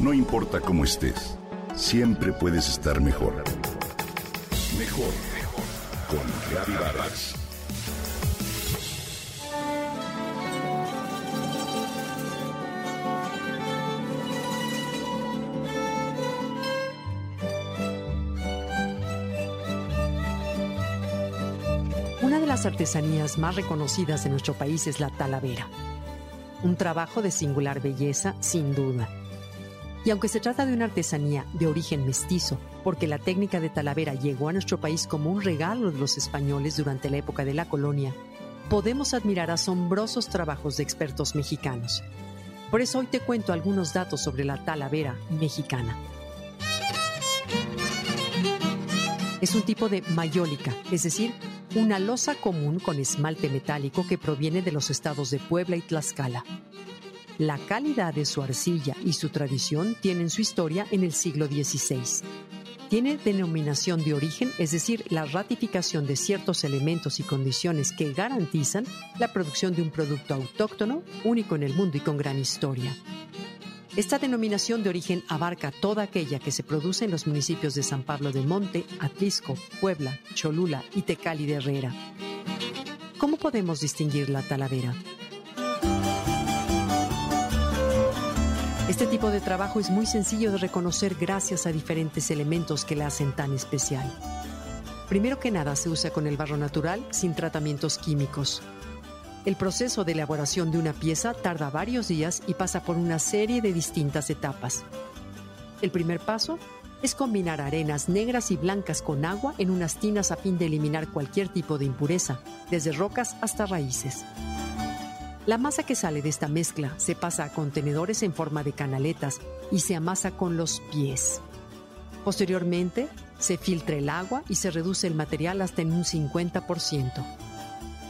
No importa cómo estés, siempre puedes estar mejor. Mejor, mejor. Con Reavivadas. Una de las artesanías más reconocidas de nuestro país es la talavera. Un trabajo de singular belleza, sin duda. Y aunque se trata de una artesanía de origen mestizo, porque la técnica de talavera llegó a nuestro país como un regalo de los españoles durante la época de la colonia, podemos admirar asombrosos trabajos de expertos mexicanos. Por eso hoy te cuento algunos datos sobre la talavera mexicana. Es un tipo de mayólica, es decir, una losa común con esmalte metálico que proviene de los estados de Puebla y Tlaxcala. La calidad de su arcilla y su tradición tienen su historia en el siglo XVI. Tiene denominación de origen, es decir, la ratificación de ciertos elementos y condiciones que garantizan la producción de un producto autóctono, único en el mundo y con gran historia. Esta denominación de origen abarca toda aquella que se produce en los municipios de San Pablo de Monte, Atlisco, Puebla, Cholula y Tecali de Herrera. ¿Cómo podemos distinguir la talavera? Este tipo de trabajo es muy sencillo de reconocer gracias a diferentes elementos que la hacen tan especial. Primero que nada se usa con el barro natural sin tratamientos químicos. El proceso de elaboración de una pieza tarda varios días y pasa por una serie de distintas etapas. El primer paso es combinar arenas negras y blancas con agua en unas tinas a fin de eliminar cualquier tipo de impureza, desde rocas hasta raíces. La masa que sale de esta mezcla se pasa a contenedores en forma de canaletas y se amasa con los pies. Posteriormente, se filtra el agua y se reduce el material hasta en un 50%.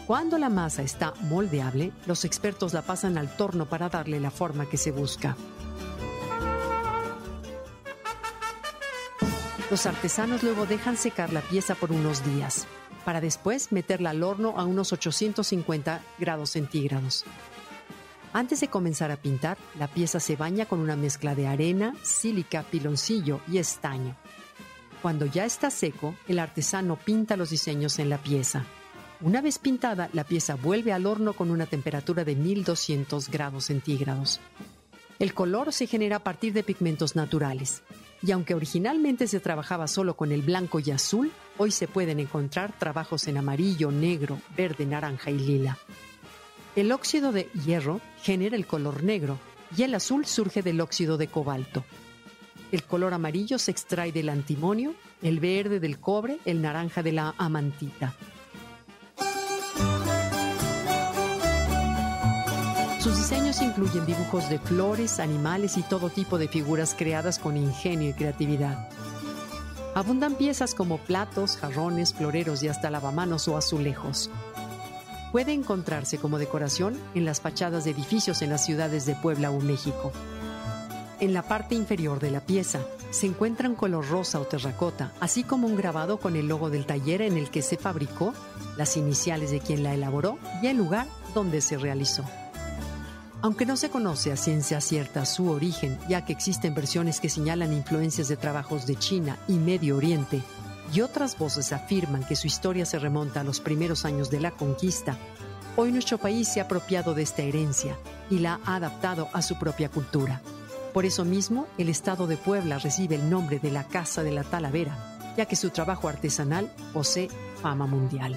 Cuando la masa está moldeable, los expertos la pasan al torno para darle la forma que se busca. Los artesanos luego dejan secar la pieza por unos días para después meterla al horno a unos 850 grados centígrados. Antes de comenzar a pintar, la pieza se baña con una mezcla de arena, sílica, piloncillo y estaño. Cuando ya está seco, el artesano pinta los diseños en la pieza. Una vez pintada, la pieza vuelve al horno con una temperatura de 1200 grados centígrados. El color se genera a partir de pigmentos naturales, y aunque originalmente se trabajaba solo con el blanco y azul, hoy se pueden encontrar trabajos en amarillo, negro, verde, naranja y lila. El óxido de hierro genera el color negro y el azul surge del óxido de cobalto. El color amarillo se extrae del antimonio, el verde del cobre, el naranja de la amantita. Sus diseños incluyen dibujos de flores, animales y todo tipo de figuras creadas con ingenio y creatividad. Abundan piezas como platos, jarrones, floreros y hasta lavamanos o azulejos. Puede encontrarse como decoración en las fachadas de edificios en las ciudades de Puebla o México. En la parte inferior de la pieza se encuentra un color rosa o terracota, así como un grabado con el logo del taller en el que se fabricó, las iniciales de quien la elaboró y el lugar donde se realizó. Aunque no se conoce a ciencia cierta su origen, ya que existen versiones que señalan influencias de trabajos de China y Medio Oriente, y otras voces afirman que su historia se remonta a los primeros años de la conquista, hoy nuestro país se ha apropiado de esta herencia y la ha adaptado a su propia cultura. Por eso mismo, el estado de Puebla recibe el nombre de la Casa de la Talavera, ya que su trabajo artesanal posee fama mundial.